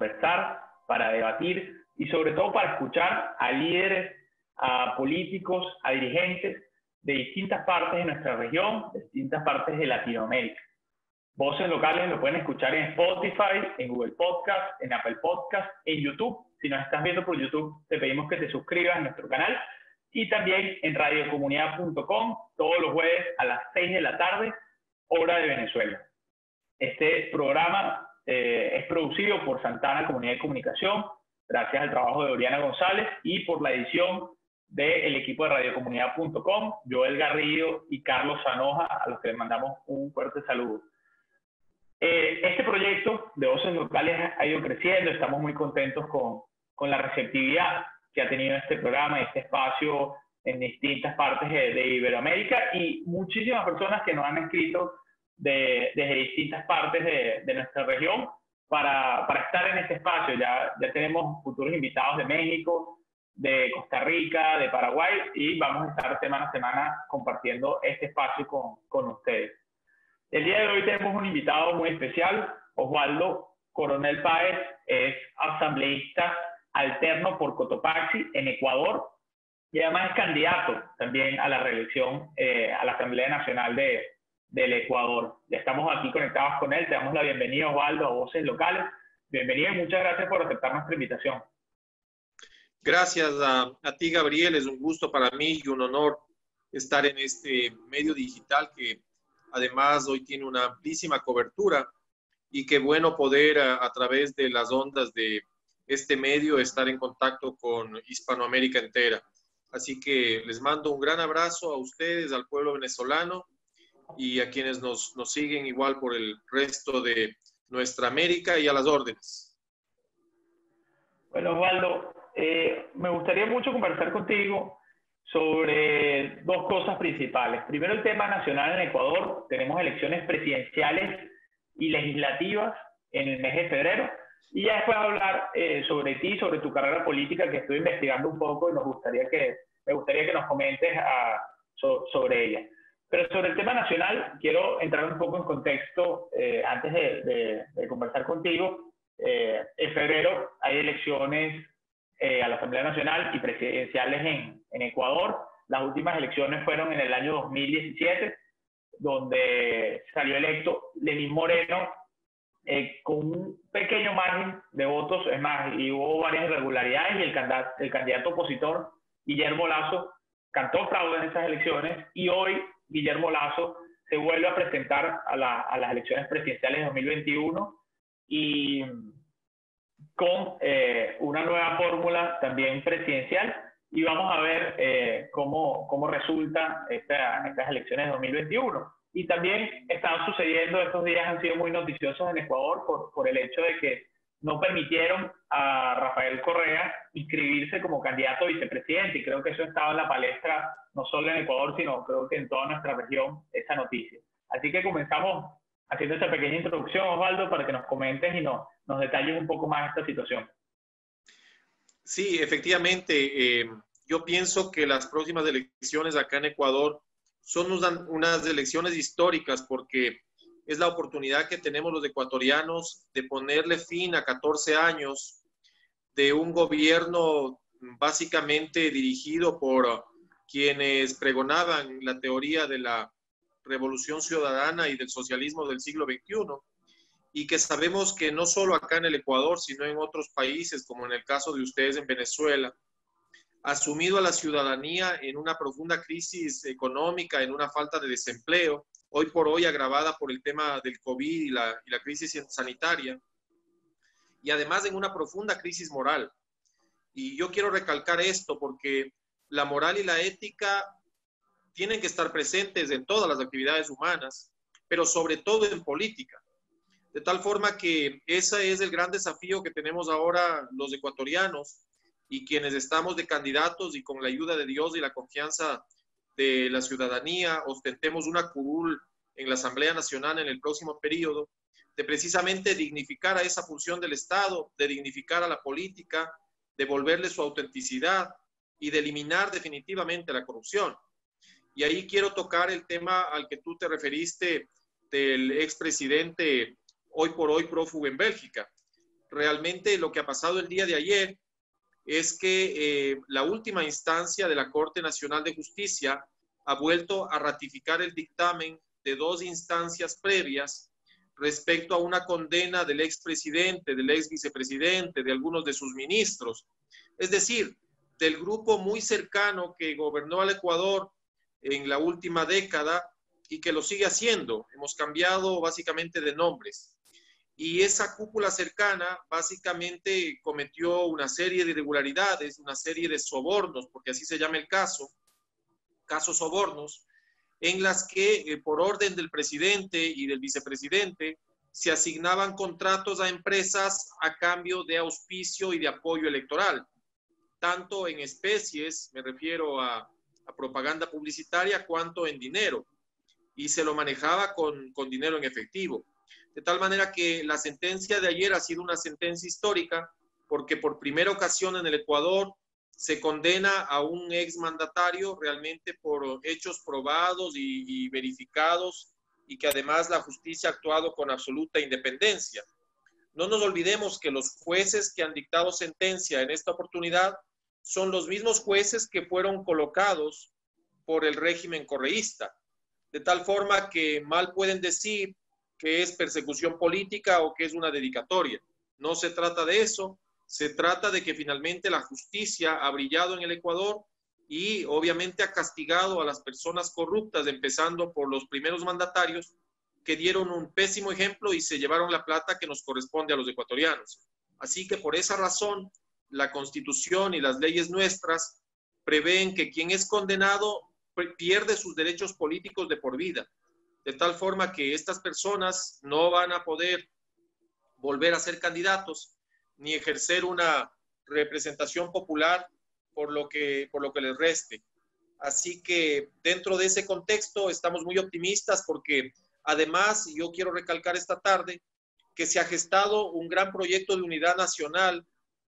conversar, para debatir y sobre todo para escuchar a líderes, a políticos, a dirigentes de distintas partes de nuestra región, de distintas partes de Latinoamérica. Voces locales lo pueden escuchar en Spotify, en Google Podcast, en Apple Podcast, en YouTube. Si nos estás viendo por YouTube, te pedimos que te suscribas a nuestro canal y también en radiocomunidad.com todos los jueves a las 6 de la tarde, hora de Venezuela. Este programa eh, es producido por Santana Comunidad de Comunicación, gracias al trabajo de Oriana González y por la edición del equipo de radiocomunidad.com, Joel Garrido y Carlos Sanoja, a los que les mandamos un fuerte saludo. Eh, este proyecto de voces locales ha ido creciendo, estamos muy contentos con, con la receptividad que ha tenido este programa, este espacio en distintas partes de, Iberoamérica y muchísimas personas que nos han escrito de, desde distintas partes de, de nuestra región para, para, estar en este espacio. Ya, ya tenemos futuros invitados de México, de Costa Rica, de Paraguay y vamos a estar semana a semana compartiendo este espacio con, con ustedes. El día de hoy tenemos un invitado muy especial, Osvaldo Coronel Páez, es asambleísta alterno por Cotopaxi en Ecuador y además es candidato también a la reelección eh, a la Asamblea Nacional de, del Ecuador. Ya estamos aquí conectados con él, te damos la bienvenida Osvaldo a Voces Locales. Bienvenido y muchas gracias por aceptar nuestra invitación. Gracias a, ti, Gabriel. Es un gusto para mí y un honor estar en este medio digital que además hoy tiene una amplísima cobertura y qué bueno poder a través de las ondas de este medio estar en contacto con Hispanoamérica entera. Así que les mando un gran abrazo a ustedes, al pueblo venezolano y a quienes nos, nos siguen igual por el resto de nuestra América y a las órdenes. Bueno, Osvaldo, eh, me gustaría mucho conversar contigo sobre dos cosas principales. Primero, el tema nacional en Ecuador. Tenemos elecciones presidenciales y legislativas en el mes de febrero. Y ya después hablar eh, sobre ti, sobre tu carrera política, que estoy investigando un poco y nos gustaría que, me gustaría que nos comentes a, ah, sobre ella. Pero sobre el tema nacional, quiero entrar un poco en contexto eh, antes de, de, conversar contigo. Eh, en febrero hay elecciones a la Asamblea Nacional y presidenciales en, en Ecuador. Las últimas elecciones fueron en el año 2017, donde salió electo Lenín Moreno eh, con un pequeño margen de votos, es más, y hubo varias irregularidades y el candidato, el candidato opositor, Guillermo Lazo, cantó fraude en esas elecciones y hoy Guillermo Lazo se vuelve a presentar a, las elecciones presidenciales de 2021 y con eh, una nueva fórmula también presidencial y vamos a ver eh, cómo, cómo resulta estas elecciones de 2021. Y también están sucediendo, estos días han sido muy noticiosos en Ecuador por, por el hecho de que no permitieron a Rafael Correa inscribirse como candidato a vicepresidente. Y creo que eso estaba en la palestra, no solo en Ecuador, sino creo que en toda nuestra región, esa noticia. Así que comenzamos haciendo esta pequeña introducción, Osvaldo, para que nos comentes y nos, nos detalles un poco más esta situación. Sí, efectivamente. Eh, yo pienso que las próximas elecciones acá en Ecuador son unas elecciones históricas porque es la oportunidad que tenemos los ecuatorianos de ponerle fin a 14 años de un gobierno básicamente dirigido por quienes pregonaban la teoría de la revolución ciudadana y del socialismo del siglo XXI y que sabemos que no solo acá en el Ecuador, sino en otros países, como en el caso de ustedes en Venezuela, asumido a la ciudadanía en una profunda crisis económica, en una falta de desempleo, hoy por hoy agravada por el tema del COVID y la, crisis sanitaria, y además en una profunda crisis moral. Y yo quiero recalcar esto porque la moral y la ética tienen que estar presentes en todas las actividades humanas, pero sobre todo en política. De tal forma que ese es el gran desafío que tenemos ahora los ecuatorianos, y quienes estamos de candidatos y con la ayuda de Dios y la confianza de la ciudadanía ostentemos una curul en la Asamblea Nacional en el próximo periodo, de precisamente dignificar a esa función del Estado, de dignificar a la política, de volverle su autenticidad y de eliminar definitivamente la corrupción. Y ahí quiero tocar el tema al que tú te referiste del expresidente hoy por hoy prófugo en Bélgica. Realmente lo que ha pasado el día de ayer es que eh, la última instancia de la Corte Nacional de Justicia ha vuelto a ratificar el dictamen de dos instancias previas respecto a una condena del expresidente, del ex vicepresidente, de algunos de sus ministros. Es decir, del grupo muy cercano que gobernó al Ecuador en la última década y que lo sigue haciendo. Hemos cambiado básicamente de nombres. Y esa cúpula cercana básicamente cometió una serie de irregularidades, una serie de sobornos, porque así se llama el caso, casos sobornos, en las que eh, por orden del presidente y del vicepresidente se asignaban contratos a empresas a cambio de auspicio y de apoyo electoral, tanto en especies, me refiero a, propaganda publicitaria, cuanto en dinero, y se lo manejaba con dinero en efectivo. De tal manera que la sentencia de ayer ha sido una sentencia histórica porque por primera ocasión en el Ecuador se condena a un exmandatario realmente por hechos probados y, verificados y que además la justicia ha actuado con absoluta independencia. No nos olvidemos que los jueces que han dictado sentencia en esta oportunidad son los mismos jueces que fueron colocados por el régimen correísta, de tal forma que mal pueden decir que es persecución política o que es una dedicatoria. No se trata de eso, se trata de que finalmente la justicia ha brillado en el Ecuador y obviamente ha castigado a las personas corruptas, empezando por los primeros mandatarios que dieron un pésimo ejemplo y se llevaron la plata que nos corresponde a los ecuatorianos. Así que por esa razón, la constitución y las leyes nuestras prevén que quien es condenado pierde sus derechos políticos de por vida, de tal forma que estas personas no van a poder volver a ser candidatos ni ejercer una representación popular por lo que, por lo que les reste. Así que dentro de ese contexto estamos muy optimistas porque además, yo quiero recalcar esta tarde, que se ha gestado un gran proyecto de unidad nacional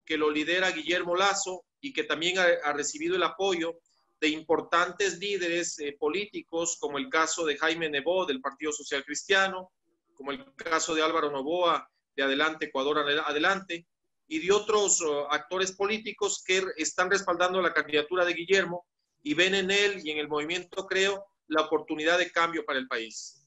que lo lidera Guillermo Lazo y que también ha, recibido el apoyo de importantes líderes eh, políticos, como el caso de Jaime Nebó del Partido Social Cristiano, como el caso de Álvaro Novoa de Adelante Ecuador Adelante, y de otros uh, actores políticos que están respaldando la candidatura de Guillermo y ven en él y en el movimiento, creo, la oportunidad de cambio para el país.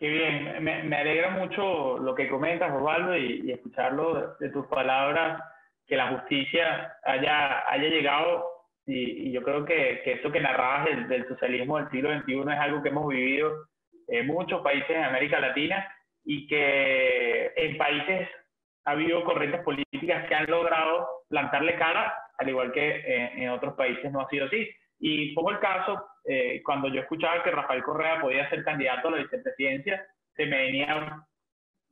Qué bien, me, alegra mucho lo que comentas, Osvaldo, y, escucharlo de, tus palabras, que la justicia haya, haya llegado, y, yo creo que, que, eso que narrabas del, socialismo del siglo XXI es algo que hemos vivido en muchos países de América Latina y que en países ha habido corrientes políticas que han logrado plantarle cara, al igual que en otros países no ha sido así. Y pongo el caso, eh, cuando yo escuchaba que Rafael Correa podía ser candidato a la vicepresidencia, se me venía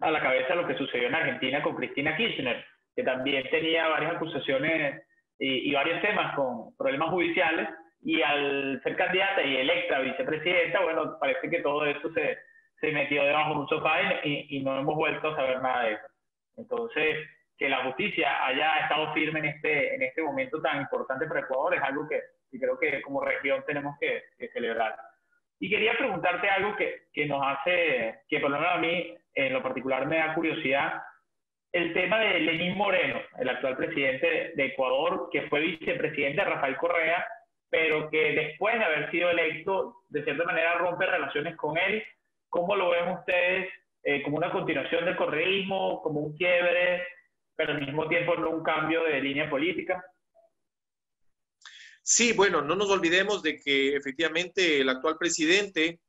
a la cabeza lo que sucedió en Argentina con Cristina Kirchner, que también tenía varias acusaciones y, y varios temas con problemas judiciales, y al ser candidata y electa vicepresidenta, bueno, parece que todo eso se, se metió debajo de un sofá y, y no hemos vuelto a saber nada de eso. Entonces, que la justicia haya estado firme en este, en este momento tan importante para Ecuador es algo que, creo que como región tenemos que, celebrar. Y quería preguntarte algo que, que, nos hace, que por lo menos a mí en lo particular me da curiosidad, el tema de Lenín Moreno, el actual presidente de Ecuador, que fue vicepresidente de Rafael Correa, pero que después de haber sido electo, de cierta manera rompe relaciones con él. ¿Cómo lo ven ustedes eh, como una continuación del correísmo, como un quiebre, pero al mismo tiempo no un cambio de línea política. Sí, bueno, no nos olvidemos de que efectivamente el actual presidente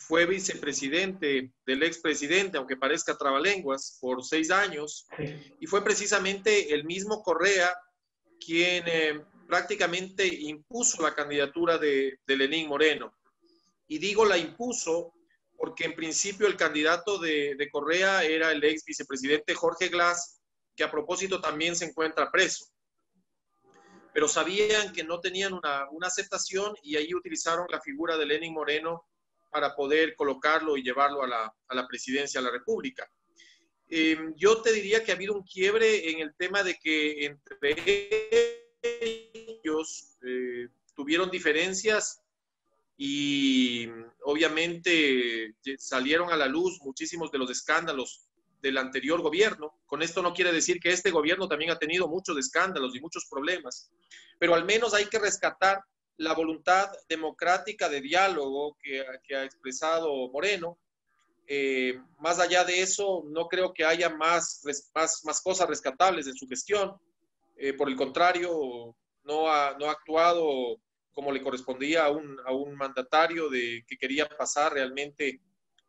fue vicepresidente del expresidente, aunque parezca trabalenguas, por seis años, y fue precisamente el mismo Correa quien eh, prácticamente impuso la candidatura de, de Lenín Moreno. Y digo la impuso porque en principio el candidato de, Correa era el ex vicepresidente Jorge Glass, que a propósito también se encuentra preso. Pero sabían que no tenían una, aceptación y ahí utilizaron la figura de Lenin Moreno para poder colocarlo y llevarlo a la, presidencia de la República. Eh, yo te diría que ha habido un quiebre en el tema de que entre ellos eh, tuvieron diferencias y obviamente salieron a la luz muchísimos de los escándalos del anterior gobierno. Con esto no quiere decir que este gobierno también ha tenido muchos escándalos y muchos problemas, pero al menos hay que rescatar la voluntad democrática de diálogo que, ha expresado Moreno. Eh, más allá de eso, no creo que haya más, más, cosas rescatables en su gestión. Eh, por el contrario, no ha, no ha actuado como le correspondía a un, a un mandatario de, que quería pasar realmente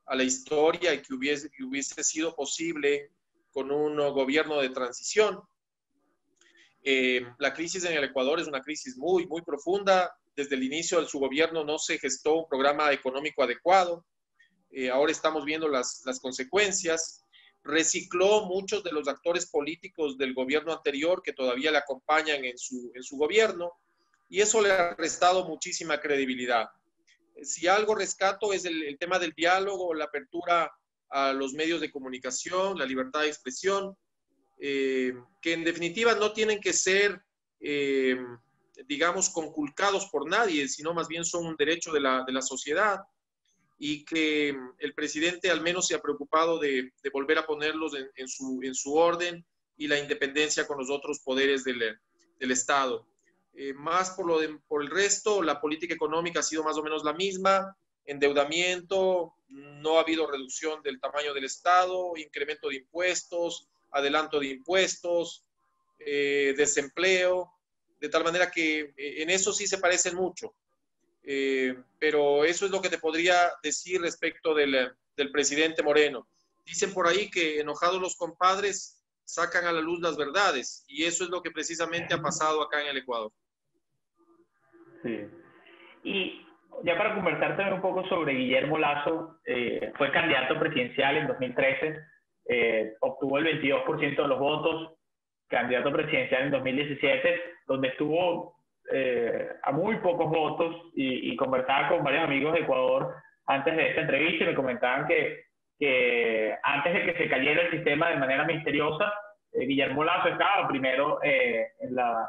a la historia y que hubiese, que hubiese sido posible con un gobierno de transición. Eh, la crisis en el Ecuador es una crisis muy, muy profunda. Desde el inicio de su gobierno no se gestó un programa económico adecuado. Eh, ahora estamos viendo las, consecuencias. Recicló muchos de los actores políticos del gobierno anterior que todavía le acompañan en su gobierno y eso le ha restado muchísima credibilidad. Si algo rescato es el, tema del diálogo, la apertura a los medios de comunicación, la libertad de expresión, eh, que en definitiva no tienen que ser, eh, digamos, conculcados por nadie, sino más bien son un derecho de la, de la sociedad y que el presidente al menos se ha preocupado de, de volver a ponerlos en, en, su, en, su, orden y la independencia con los otros poderes del, del Estado. Eh, más por, lo por el resto, la política económica ha sido más o menos la misma, endeudamiento, no ha habido reducción del tamaño del Estado, incremento de impuestos, adelanto de impuestos, eh, desempleo, de tal manera que eh, en eso sí se parecen mucho. pero eso es lo que te podría decir respecto del, del presidente Moreno. Dicen por ahí que enojados los compadres sacan a la luz las verdades y eso es lo que precisamente ha pasado acá en el Ecuador. Sí. Y ya para conversar también un poco sobre Guillermo Lazo, eh, fue candidato presidencial en 2013, eh, obtuvo el 22% de los votos, candidato presidencial en 2017, donde estuvo eh, a muy pocos votos y, y, conversaba con varios amigos de Ecuador antes de esta entrevista y me comentaban que, que antes de que se cayera el sistema de manera misteriosa, Guillermo Lazo estaba primero en la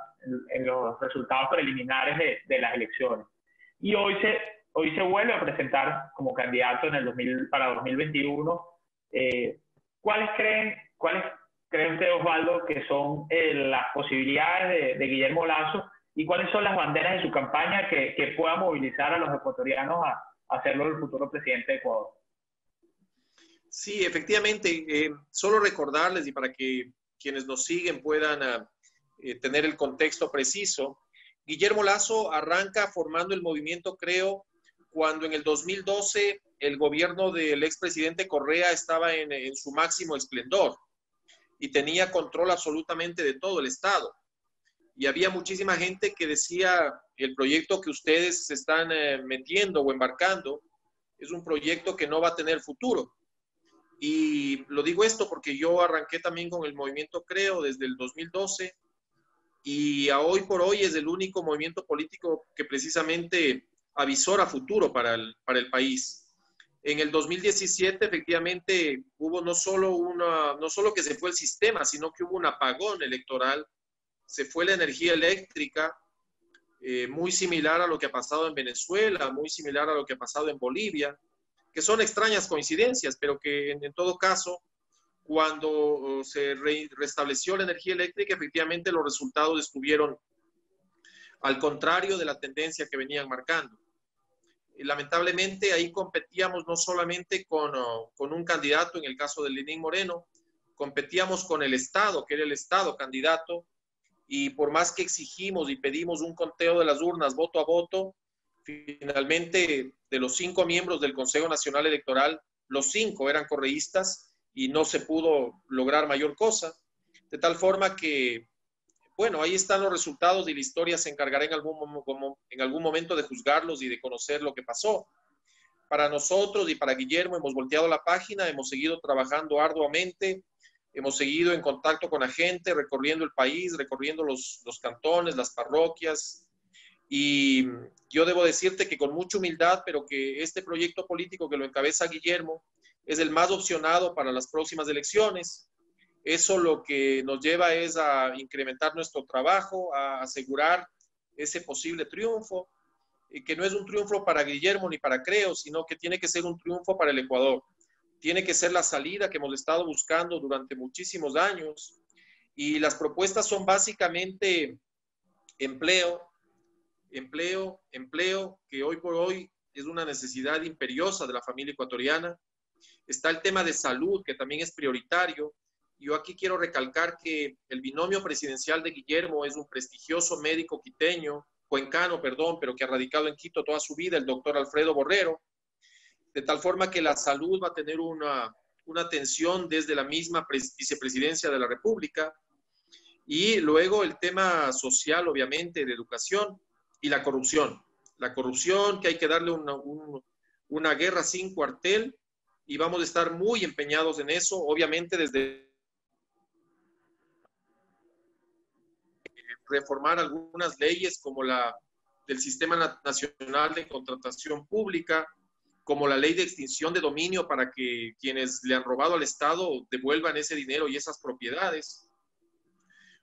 en, los resultados preliminares de, de, las elecciones. Y hoy se, hoy se vuelve a presentar como candidato en el 2000, para 2021. Eh, ¿Cuáles creen, cuáles creen usted, Osvaldo, que son eh, las posibilidades de, Guillermo Lazo y cuáles son las banderas de su campaña que, que pueda movilizar a los ecuatorianos a, hacerlo el futuro presidente de Ecuador? Sí, efectivamente. Eh, solo recordarles y para que quienes nos siguen puedan uh, eh, tener el contexto preciso. Guillermo Lazo arranca formando el movimiento, creo, cuando en el 2012 el gobierno del expresidente Correa estaba en, en, su máximo esplendor y tenía control absolutamente de todo el Estado. Y había muchísima gente que decía, el proyecto que ustedes se están eh, metiendo o embarcando es un proyecto que no va a tener futuro. Y lo digo esto porque yo arranqué también con el movimiento Creo desde el 2012 y a hoy por hoy es el único movimiento político que precisamente avisora futuro para el, para el país. En el 2017 efectivamente hubo no solo, una, no solo que se fue el sistema, sino que hubo un apagón electoral, se fue la energía eléctrica, eh, muy similar a lo que ha pasado en Venezuela, muy similar a lo que ha pasado en Bolivia, que son extrañas coincidencias, pero que en, en todo caso cuando uh, se restableció la energía eléctrica, efectivamente los resultados estuvieron al contrario de la tendencia que venían marcando. Y lamentablemente ahí competíamos no solamente con, uh, con un candidato, en el caso de Lenín Moreno, competíamos con el Estado, que era el Estado candidato, y por más que exigimos y pedimos un conteo de las urnas voto a voto, finalmente de los cinco miembros del Consejo Nacional Electoral, los cinco eran correístas y no se pudo lograr mayor cosa. De tal forma que, bueno, ahí están los resultados y la historia se encargará en algún, en algún momento de juzgarlos y de conocer lo que pasó. Para nosotros y para Guillermo hemos volteado la página, hemos seguido trabajando arduamente, hemos seguido en contacto con la gente, recorriendo el país, recorriendo los, los cantones, las parroquias. Y yo debo decirte que con mucha humildad, pero que este proyecto político que lo encabeza Guillermo, es el más opcionado para las próximas elecciones. Eso lo que nos lleva es a incrementar nuestro trabajo, a asegurar ese posible triunfo. que no es un triunfo para Guillermo ni para Creo, sino que tiene que ser un triunfo para el Ecuador. Tiene que ser la salida que hemos estado buscando durante muchísimos años. Y las propuestas son básicamente empleo, empleo, empleo, que hoy por hoy es una necesidad imperiosa de la familia ecuatoriana. Está el tema de salud, que también es prioritario. Yo aquí quiero recalcar que el binomio presidencial de Guillermo es un prestigioso médico quiteño, cuencano, perdón, pero que ha radicado en Quito toda su vida, el doctor Alfredo Borrero, de tal forma que la salud va a tener una, una atención desde la misma vicepresidencia de la República. Y luego el tema social, obviamente, de educación y la corrupción. La corrupción, que hay que darle una, una guerra sin cuartel y vamos a estar muy empeñados en eso, obviamente desde reformar algunas leyes como la del Sistema Nacional de Contratación Pública, como la ley de extinción de dominio para que quienes le han robado al Estado devuelvan ese dinero y esas propiedades.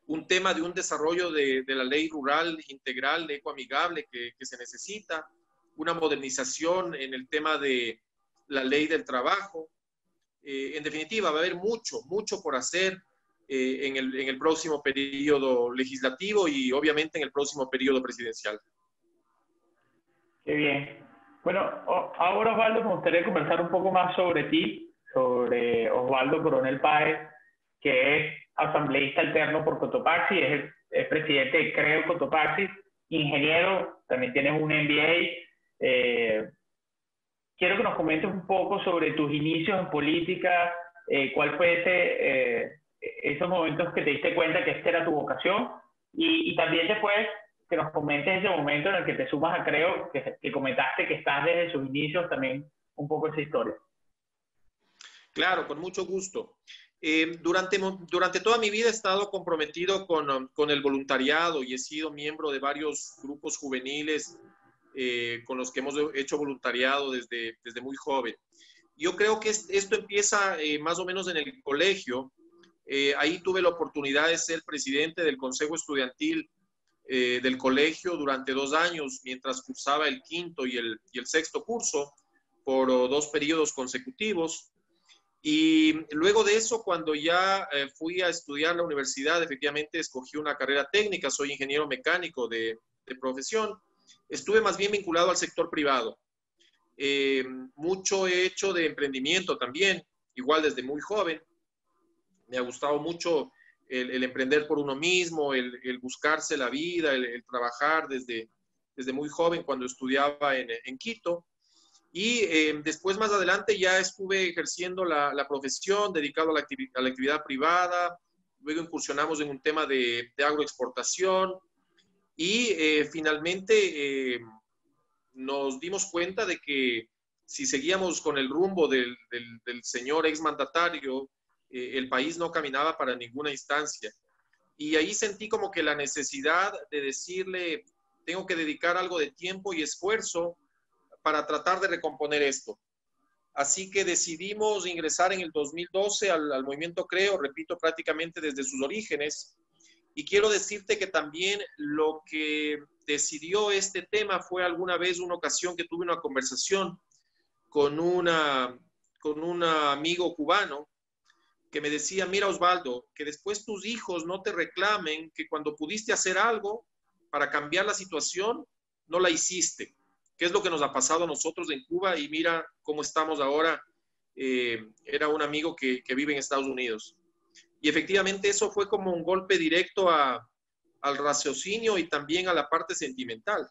Un tema de un desarrollo de, la ley rural integral, ecoamigable que, que se necesita, una modernización en el tema de la ley del trabajo. Eh, en definitiva, va a haber mucho, mucho por hacer eh, en, el, en el próximo periodo legislativo y obviamente en el próximo periodo presidencial. Qué bien. Bueno, ahora Osvaldo, me gustaría conversar un poco más sobre ti, sobre Osvaldo Coronel Páez, que es asambleísta alterno por Cotopaxi, es, el, presidente de Creo Cotopaxi, ingeniero, también tienes un MBA. Eh, quiero que nos comentes un poco sobre tus inicios en política, eh, cuál fue ese, esos momentos que te diste cuenta que esta era tu vocación y, y también después que nos comentes ese momento en el que te sumas a Creo, que, que comentaste que estás desde sus inicios también un poco esa historia. Claro, con mucho gusto. Eh, durante, durante toda mi vida he estado comprometido con, con, el voluntariado y he sido miembro de varios grupos juveniles eh, con los que hemos hecho voluntariado desde, desde muy joven. Yo creo que esto empieza eh, más o menos en el colegio, eh, ahí tuve la oportunidad de ser presidente del Consejo Estudiantil eh, del colegio durante dos años, mientras cursaba el quinto y el, sexto curso por oh, dos periodos consecutivos. Y luego de eso, cuando ya eh, fui a estudiar la universidad, efectivamente escogí una carrera técnica, soy ingeniero mecánico de, de profesión. Estuve más bien vinculado al sector privado. mucho he hecho de emprendimiento también, igual desde muy joven me ha gustado mucho el, emprender por uno mismo, el, buscarse la vida, el, trabajar desde, desde muy joven cuando estudiaba en, Quito. Y eh, después, más adelante, ya estuve ejerciendo la, profesión, dedicado a la, a la, actividad privada. Luego incursionamos en un tema de, agroexportación. Y eh, finalmente eh, nos dimos cuenta de que si seguíamos con el rumbo del, del, del señor exmandatario eh, el país no caminaba para ninguna instancia. Y ahí sentí como que la necesidad de decirle, tengo que dedicar algo de tiempo y esfuerzo para tratar de recomponer esto. Así que decidimos ingresar en el 2012 al, al, movimiento Creo, repito, prácticamente desde sus orígenes. Y quiero decirte que también lo que decidió este tema fue alguna vez una ocasión que tuve una conversación con, una, con un amigo cubano que me decía, mira Osvaldo, que después tus hijos no te reclamen que cuando pudiste hacer algo para cambiar la situación, no la hiciste, ¿Qué es lo que nos ha pasado a nosotros en Cuba y mira cómo estamos ahora. Eh, era un amigo que, que, vive en Estados Unidos. Y efectivamente eso fue como un golpe directo a, al raciocinio y también a la parte sentimental.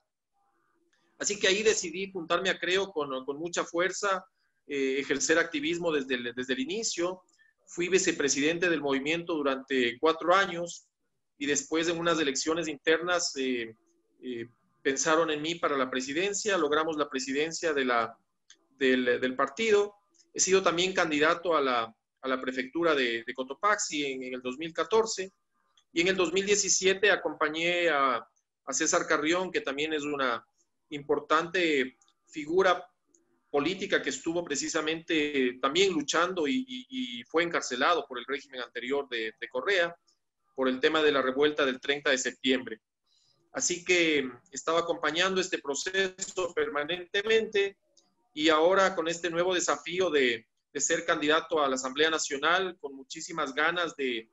Así que ahí decidí juntarme a Creo con, con mucha fuerza, eh, ejercer activismo desde desde el inicio, Fui vicepresidente del movimiento durante cuatro años y después de unas elecciones internas eh, eh, pensaron en mí para la presidencia, logramos la presidencia del, partido. He sido también candidato a la, a la prefectura de, de Cotopaxi en, en, el 2014 y en el 2017 acompañé a, a César Carrión, que también es una importante figura política que estuvo precisamente también luchando y, fue encarcelado por el régimen anterior de, Correa por el tema de la revuelta del 30 de septiembre. Así que estaba acompañando este proceso permanentemente y ahora con este nuevo desafío de, ser candidato a la Asamblea Nacional, con muchísimas ganas de,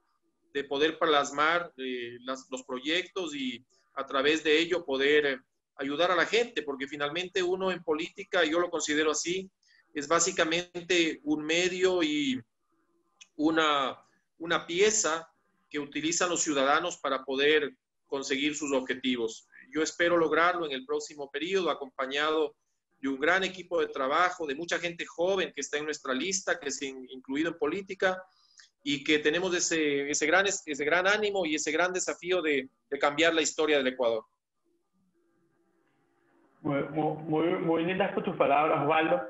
poder plasmar eh, los proyectos y a través de ello poder ayudar a la gente, porque finalmente uno en política, yo lo considero así, es básicamente un medio y una, una pieza que utilizan los ciudadanos para poder conseguir sus objetivos. Yo espero lograrlo en el próximo periodo, acompañado de un gran equipo de trabajo, de mucha gente joven que está en nuestra lista, que es incluido en política, y que tenemos ese, ese, gran, ese gran ánimo y ese gran desafío de, de cambiar la historia del Ecuador. Muy, muy, muy lindas tus palabras, Osvaldo.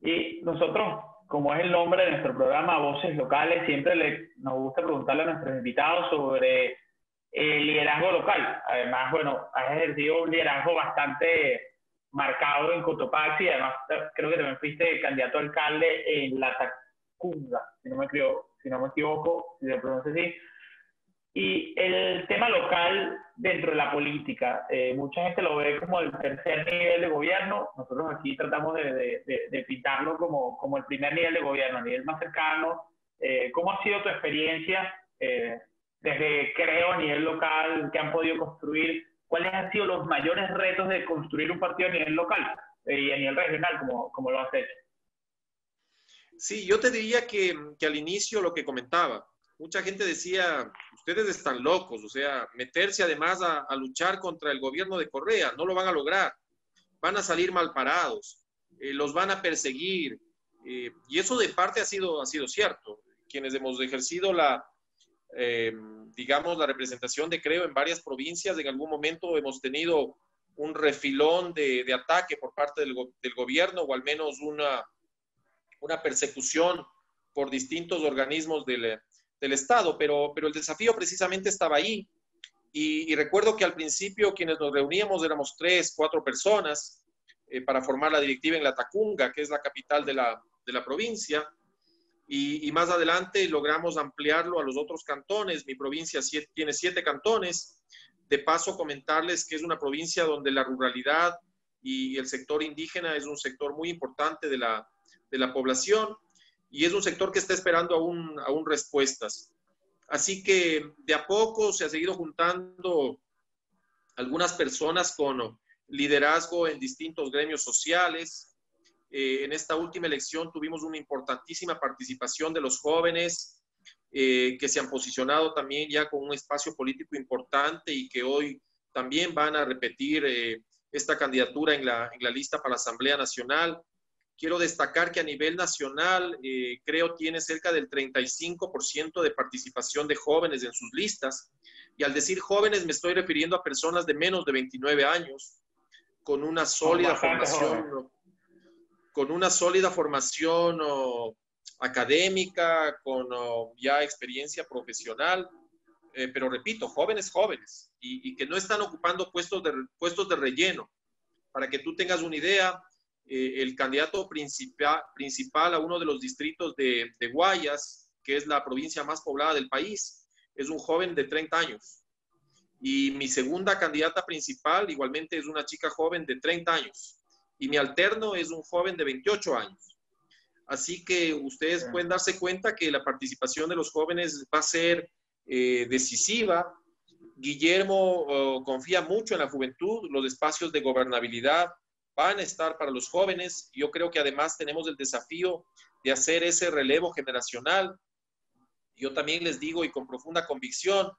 Y nosotros, como es el nombre de nuestro programa Voces Locales, siempre le, nos gusta preguntarle a nuestros invitados sobre el liderazgo local. Además, bueno, has ejercido un liderazgo bastante marcado en Cotopaxi además creo que también fuiste candidato a alcalde en La Tacunga, si no me equivoco, si no me equivoco, si se pronuncia así. Y el tema local dentro de la política, eh, mucha gente lo ve como el tercer nivel de gobierno, nosotros aquí tratamos de, de, pintarlo como, como, el primer nivel de gobierno, a nivel más cercano. Eh, ¿Cómo ha sido tu experiencia eh, desde, creo, a nivel local, que han podido construir? ¿Cuáles han sido los mayores retos de construir un partido a nivel local y a nivel regional, como, como lo has hecho? Sí, yo te diría que, que al inicio lo que comentaba, mucha gente decía, ustedes están locos, o sea, meterse además a, luchar contra el gobierno de Correa, no lo van a lograr, van a salir mal parados, eh, los van a perseguir, eh, y eso de parte ha sido, ha sido cierto. Quienes hemos ejercido la, eh, digamos, la representación de Creo en varias provincias, en algún momento hemos tenido un refilón de, ataque por parte del, del, gobierno o al menos una, una persecución por distintos organismos del, del Estado, pero, pero el desafío precisamente estaba ahí. Y, recuerdo que al principio quienes nos reuníamos éramos tres, cuatro personas eh, para formar la directiva en La Tacunga, que es la capital de la, de la provincia. Y, más adelante logramos ampliarlo a los otros cantones. Mi provincia tiene siete cantones. De paso, comentarles que es una provincia donde la ruralidad y el sector indígena es un sector muy importante de la, de la población y es un sector que está esperando aún, aún respuestas. Así que de a poco se ha seguido juntando algunas personas con liderazgo en distintos gremios sociales. Eh, en esta última elección tuvimos una importantísima participación de los jóvenes eh, que se han posicionado también ya con un espacio político importante y que hoy también van a repetir eh, esta candidatura en la, en la lista para la Asamblea Nacional. Quiero destacar que a nivel nacional, eh, creo, tiene cerca del 35% de participación de jóvenes en sus listas. Y al decir jóvenes, me estoy refiriendo a personas de menos de 29 años, con una sólida formación, con una sólida formación académica, con ya experiencia profesional. Eh, pero repito, jóvenes, jóvenes, y, y, que no están ocupando puestos de, puestos de relleno. Para que tú tengas una idea, eh, el candidato principal, a uno de los distritos de, Guayas, que es la provincia más poblada del país, es un joven de 30 años. Y mi segunda candidata principal igualmente es una chica joven de 30 años. Y mi alterno es un joven de 28 años. Así que ustedes pueden darse cuenta que la participación de los jóvenes va a ser eh, decisiva. Guillermo oh, confía mucho en la juventud, los espacios de gobernabilidad, van a estar para los jóvenes. Yo creo que además tenemos el desafío de hacer ese relevo generacional. Yo también les digo y con profunda convicción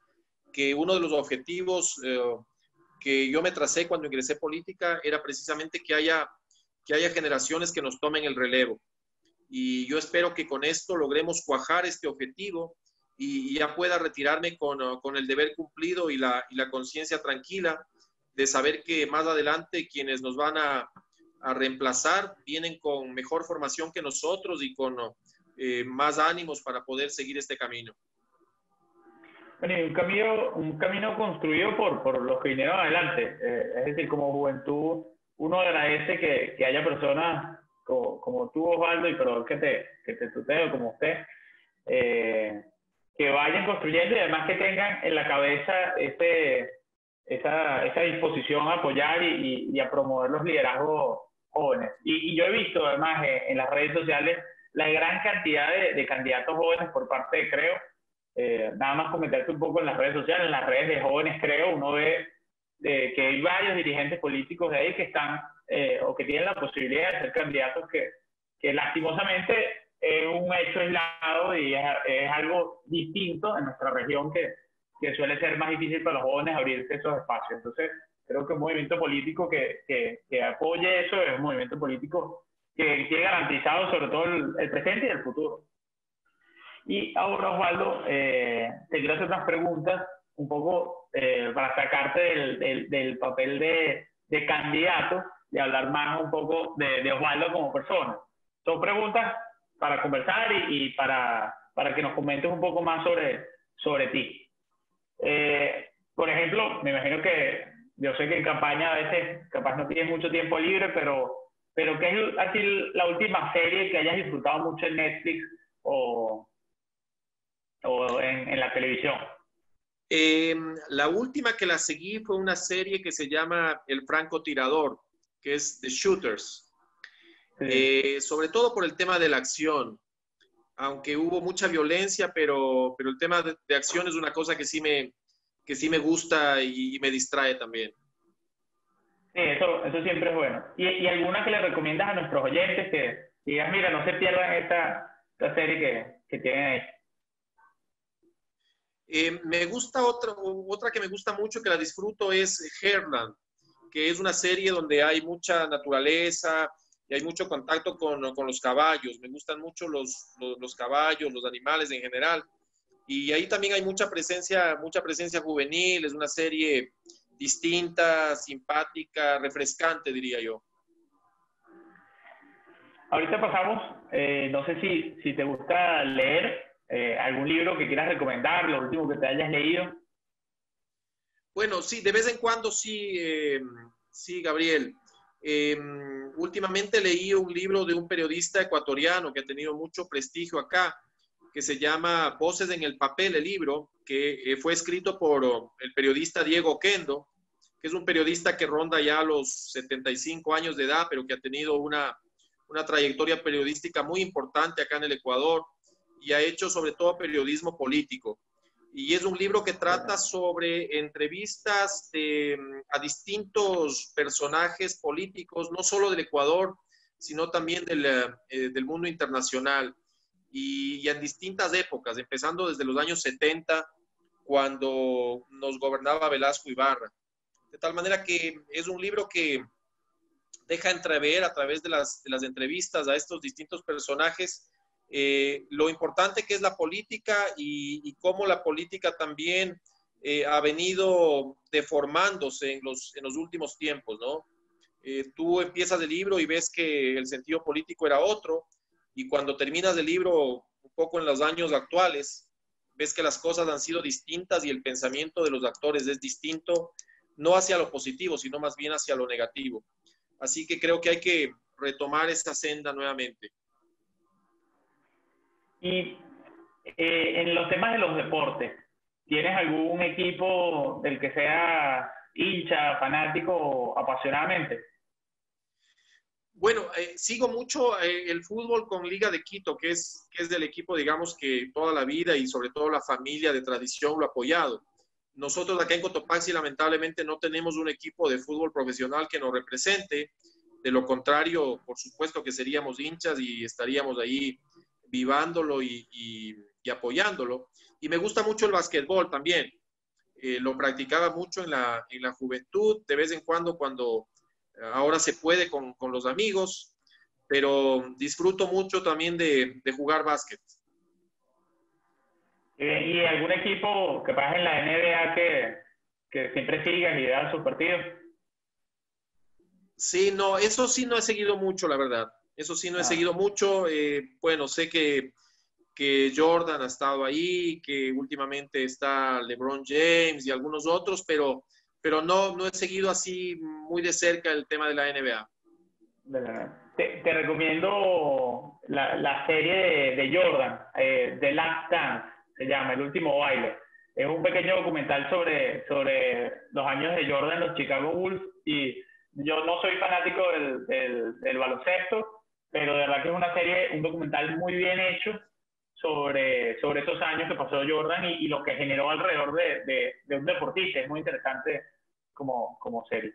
que uno de los objetivos eh, que yo me tracé cuando ingresé política era precisamente que haya, que haya generaciones que nos tomen el relevo. Y yo espero que con esto logremos cuajar este objetivo y, ya pueda retirarme con, con, el deber cumplido y la, y la conciencia tranquila de saber que más adelante quienes nos van a, reemplazar vienen con mejor formación que nosotros y con eh, más ánimos para poder seguir este camino. un camino, un camino construido por, por los que vinieron adelante. Eh, es decir, como juventud, uno agradece que, que haya personas como, como, tú, Osvaldo, y perdón que te, que te tuteo como usted, eh, que vayan construyendo y además que tengan en la cabeza este esa, esa disposición a apoyar y, a promover los liderazgos jóvenes. Y, yo he visto además en, las redes sociales la gran cantidad de, candidatos jóvenes por parte de Creo. Eh, nada más comentarte un poco en las redes sociales, en las redes de jóvenes Creo, uno ve eh, que hay varios dirigentes políticos de ahí que están eh, o que tienen la posibilidad de ser candidatos que, que lastimosamente es un hecho aislado y es, es, algo distinto en nuestra región que, que suele ser más difícil para los jóvenes abrirse esos espacios. Entonces, creo que un movimiento político que, que, que apoye eso es un movimiento político que tiene garantizado sobre todo el, presente y el futuro. Y ahora, Osvaldo, eh, te quiero hacer unas preguntas un poco eh, para sacarte del, del, papel de, de, candidato y hablar más un poco de, de, Osvaldo como persona. Son preguntas para conversar y, y para, para, que nos comentes un poco más sobre, sobre ti. Eh, por ejemplo, me imagino que yo sé que en campaña a veces capaz no tienes mucho tiempo libre, pero, pero ¿qué es así la última serie que hayas disfrutado mucho en Netflix o, o en, en la televisión? Eh, la última que la seguí fue una serie que se llama El Franco Tirador, que es The Shooters. Eh, sobre todo por el tema de la acción aunque hubo mucha violencia, pero, pero el tema de, acción es una cosa que sí me, que sí me gusta y, me distrae también. Sí, eso, eso siempre es bueno. ¿Y, ¿Y, alguna que le recomiendas a nuestros oyentes que digas, mira, no se pierdan esta, esta serie que, que tienen ahí? Eh, me gusta otra, otra que me gusta mucho, que la disfruto, es Herland, que es una serie donde hay mucha naturaleza, y hay mucho contacto con, con los caballos. Me gustan mucho los, los, caballos, los animales en general. Y ahí también hay mucha presencia, mucha presencia juvenil. Es una serie distinta, simpática, refrescante, diría yo. Ahorita pasamos, eh, no sé si, si, te gusta leer eh, algún libro que quieras recomendar, lo último que te hayas leído. Bueno, sí, de vez en cuando sí, eh, sí, Gabriel. Em, últimamente leí un libro de un periodista ecuatoriano que ha tenido mucho prestigio acá, que se llama Voces en el Papel, el libro, que eh, fue escrito por oh, el periodista Diego Kendo, que es un periodista que ronda ya los 75 años de edad, pero que ha tenido una, una trayectoria periodística muy importante acá en el Ecuador y ha hecho sobre todo periodismo político y es un libro que trata sobre entrevistas a distintos personajes políticos, no solo del Ecuador, sino también del, eh, del mundo internacional y, en distintas épocas, empezando desde los años 70, cuando nos gobernaba Velasco Ibarra. De tal manera que es un libro que deja entrever a través de las, de las entrevistas a estos distintos personajes eh, lo importante que es la política y, cómo la política también eh, ha venido deformándose en los, últimos tiempos, ¿no? Eh, tú empiezas el libro y ves que el sentido político era otro, y cuando terminas el libro, un poco en los años actuales, ves que las cosas han sido distintas y el pensamiento de los actores es distinto, no hacia lo positivo, sino más bien hacia lo negativo. Así que creo que hay que retomar esa senda nuevamente. Y eh, en los temas de los deportes, ¿tienes algún equipo del que sea hincha, fanático apasionadamente? Bueno, eh, sigo mucho eh, el fútbol con Liga de Quito, que es, que es del equipo, digamos, que toda la vida y sobre todo la familia de tradición lo ha apoyado. Nosotros acá en Cotopaxi lamentablemente no tenemos un equipo de fútbol profesional que nos represente. De lo contrario, por supuesto que seríamos hinchas y estaríamos ahí vivándolo y, apoyándolo. Y me gusta mucho el básquetbol también. Eh, lo practicaba mucho en la, en la, juventud, de vez en cuando, cuando eh, ahora se puede con, con los amigos, pero disfruto mucho también de, de jugar básquet. Eh, ¿Y algún equipo que pasa en la NBA que, que siempre sigas y da sus partidos? Sí, no, eso sí no he seguido mucho, la verdad. Eso sí, no he ah. seguido mucho. Eh, bueno, sé que, que Jordan ha estado ahí, que últimamente está LeBron James y algunos otros, pero, pero no, no he seguido así muy de cerca el tema de la NBA. Te, te recomiendo la, la serie de, Jordan, eh, The Last Dance, se llama, El Último Baile. es un pequeño documental sobre, sobre los años de Jordan en los Chicago Bulls y yo no soy fanático del, del, del, baloncesto, pero de verdad que es una serie, un documental muy bien hecho sobre, sobre esos años que pasó Jordan y, y lo que generó alrededor de, de, de, un deportista. Es muy interesante como, como serie.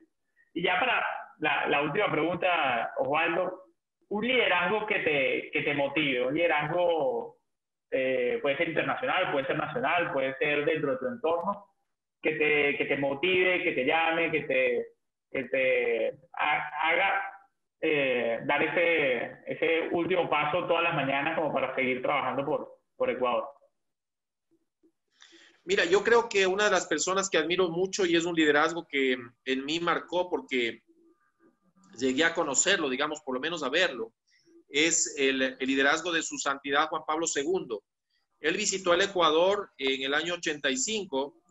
Y ya para la, la última pregunta, Osvaldo, un liderazgo que te, que te motive, un liderazgo eh, puede ser internacional, puede ser nacional, puede ser dentro de tu entorno, que te, que te motive, que te llame, que te, que te haga eh, dar ese, ese último paso todas las mañanas como para seguir trabajando por, por Ecuador. Mira, yo creo que una de las personas que admiro mucho y es un liderazgo que en mí marcó porque llegué a conocerlo, digamos, por lo menos a verlo, es el, liderazgo de su santidad Juan Pablo II. Él visitó el Ecuador en el año 85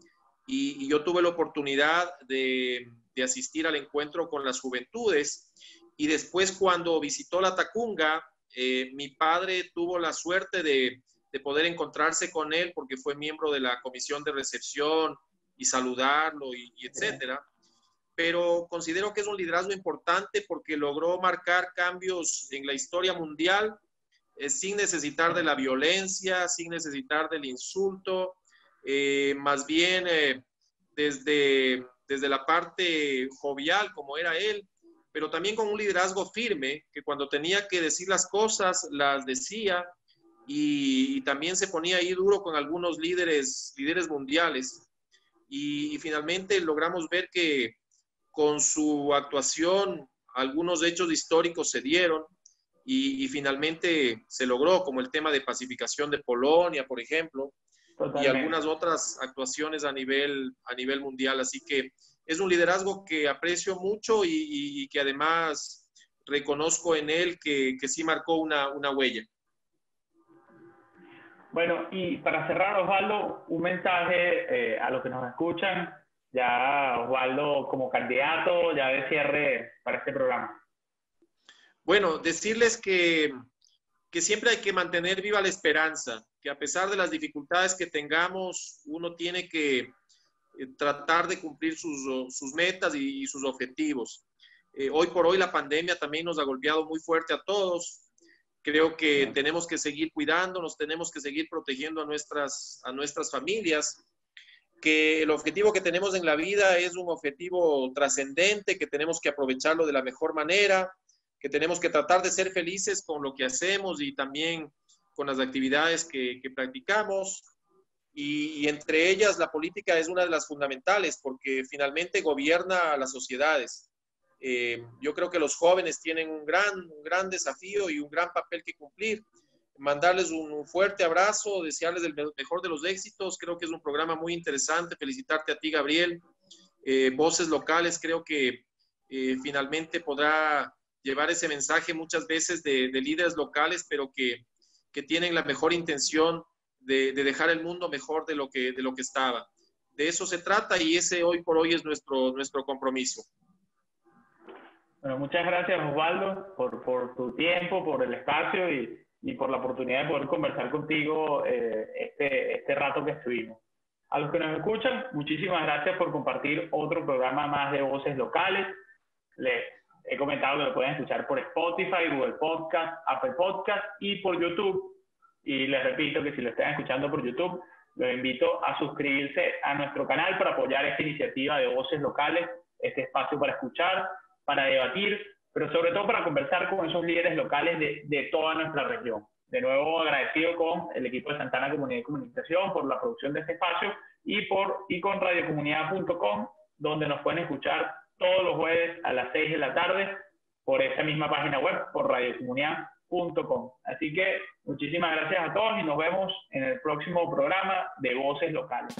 y, yo tuve la oportunidad de, asistir al encuentro con las juventudes y después cuando visitó la Tacunga, eh, mi padre tuvo la suerte de, poder encontrarse con él porque fue miembro de la comisión de recepción y saludarlo y, y etcétera. Pero considero que es un liderazgo importante porque logró marcar cambios en la historia mundial eh, sin necesitar de la violencia, sin necesitar del insulto, eh, más bien desde, desde la parte jovial como era él, pero también con un liderazgo firme, que cuando tenía que decir las cosas, las decía, y, también se ponía ahí duro con algunos líderes, líderes mundiales. y finalmente logramos ver que, con su actuación algunos hechos históricos se dieron y, finalmente se logró, como el tema de pacificación de Polonia, por ejemplo, y algunas otras actuaciones a nivel, a nivel mundial. Así que es un liderazgo que aprecio mucho y, que además reconozco en él que, que sí marcó una, una huella. Bueno, y para cerrar, Osvaldo, un mensaje eh, a los que nos escuchan ya Osvaldo como candidato, ya de cierre para este programa? Bueno, decirles que, que siempre hay que mantener viva la esperanza, que a pesar de las dificultades que tengamos, uno tiene que tratar de cumplir sus, sus metas y, sus objetivos. Eh, hoy por hoy la pandemia también nos ha golpeado muy fuerte a todos. Creo que tenemos que seguir cuidándonos, tenemos que seguir protegiendo a nuestras, a nuestras familias que el objetivo que tenemos en la vida es un objetivo trascendente, que tenemos que aprovecharlo de la mejor manera, que tenemos que tratar de ser felices con lo que hacemos y también con las actividades que, practicamos. Y, entre ellas la política es una de las fundamentales porque finalmente gobierna a las sociedades. Eh, yo creo que los jóvenes tienen un gran, un gran desafío y un gran papel que cumplir mandarles un fuerte abrazo, desearles el mejor de los éxitos. Creo que es un programa muy interesante. Felicitarte a ti, Gabriel. Eh, voces locales, creo que eh, finalmente podrá llevar ese mensaje muchas veces de, líderes locales, pero que, que, tienen la mejor intención de, de, dejar el mundo mejor de lo, que, de lo que estaba. De eso se trata y ese hoy por hoy es nuestro, nuestro compromiso. Muchas gracias Osvaldo por, por tu tiempo, por el espacio y, y por la oportunidad de poder conversar contigo eh, este, este rato que estuvimos. A los que nos escuchan, muchísimas gracias por compartir otro programa más de voces locales. Les he comentado que lo pueden escuchar por Spotify, Google Podcast, Apple Podcast y por YouTube. Y les repito que si lo están escuchando por YouTube, los invito a suscribirse a nuestro canal para apoyar esta iniciativa de voces locales, este espacio para escuchar, para debatir pero sobre todo para conversar con esos líderes locales de, toda nuestra región. De nuevo agradecido con el equipo de Santana Comunidad y Comunicación por la producción de este espacio y, por, y con radiocomunidad.com, donde nos pueden escuchar todos los jueves a las 6 de la tarde por esa misma página web, por radiocomunidad.com. Así que muchísimas gracias a todos y nos vemos en el próximo programa de Voces Locales.